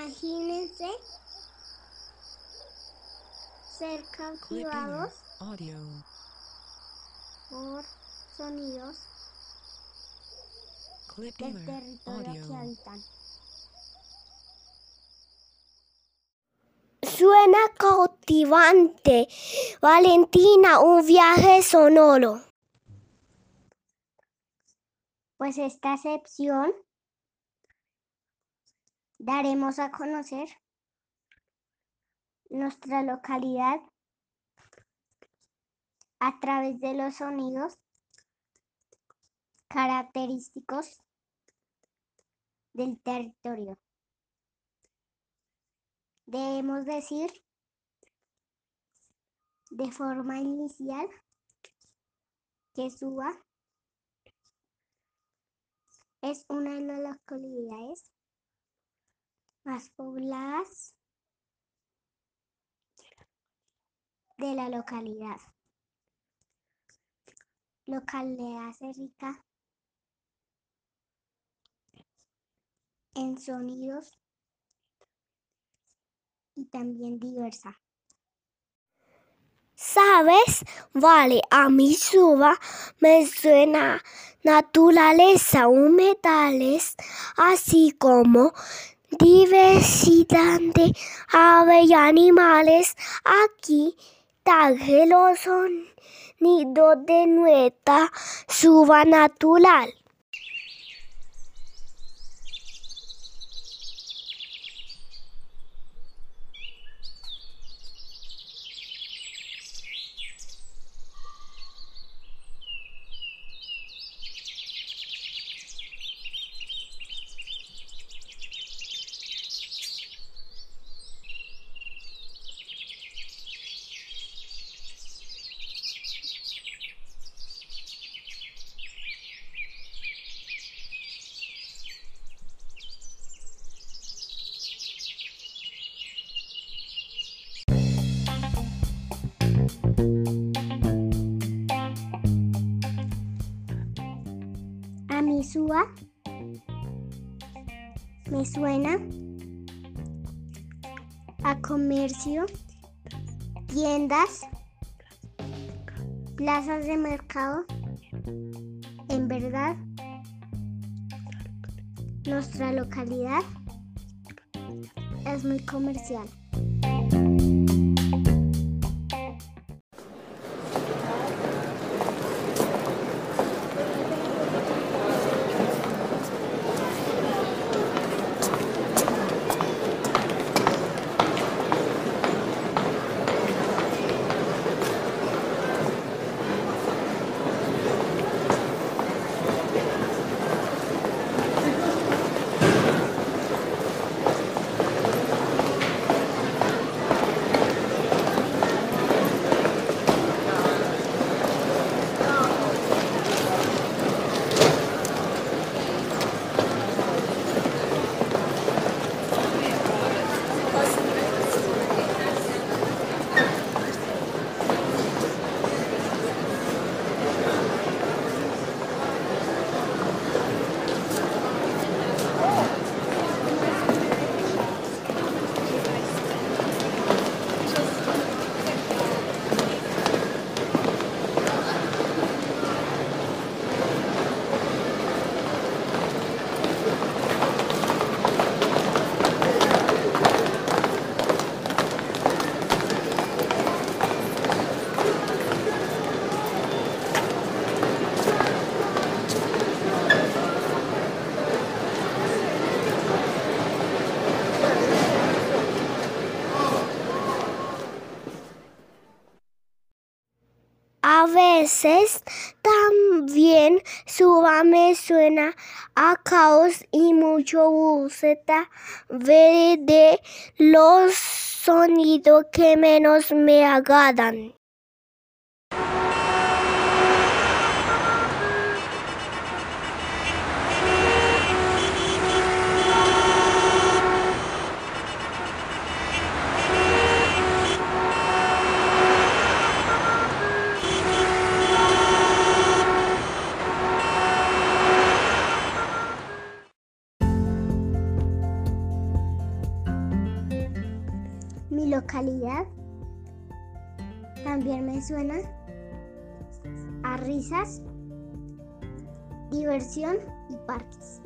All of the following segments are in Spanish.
Imagínense ser cautivados Audio. por sonidos Clip del territorio que habitan. Suena cautivante. Valentina, un viaje sonoro. Pues esta sección daremos a conocer nuestra localidad a través de los sonidos característicos del territorio. Debemos decir de forma inicial que Suba es una de las localidades más pobladas de la localidad. Localidad se rica en sonidos y también diversa. ¿Sabes? Vale, a mí suba me suena naturaleza, humedales, así como diversidad de aves y animales. Aquí traje los sonidos de nuestra suba natural. Me suena. A comercio, tiendas, plazas de mercado. En verdad, nuestra localidad es muy comercial. También suba me suena a caos y mucho buceta de los sonidos que menos me agradan. Localidad también me suena a risas, diversión y parques.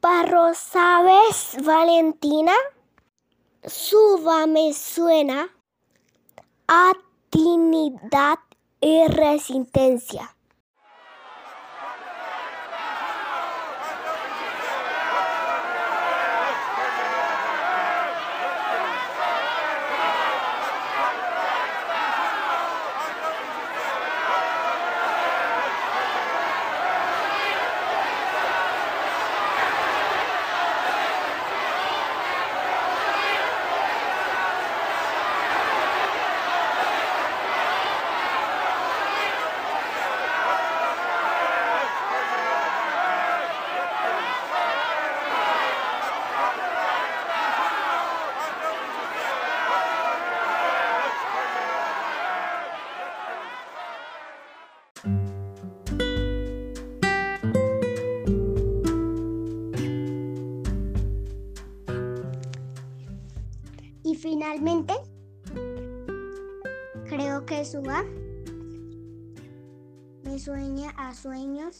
Barro, ¿sabes, Valentina? Suba me suena a y resistencia. Finalmente, creo que Suba me sueña a sueños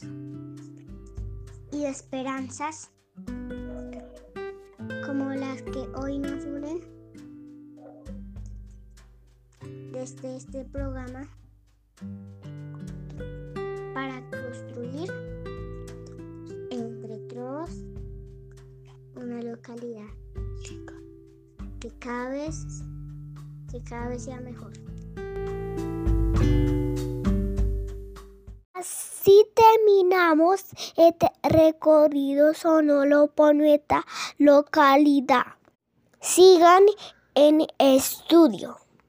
y esperanzas como las que hoy nos unen desde este programa para construir entre todos una localidad cada vez que cada vez sea mejor. Así terminamos este recorrido sonoro por nuestra localidad. Sigan en estudio.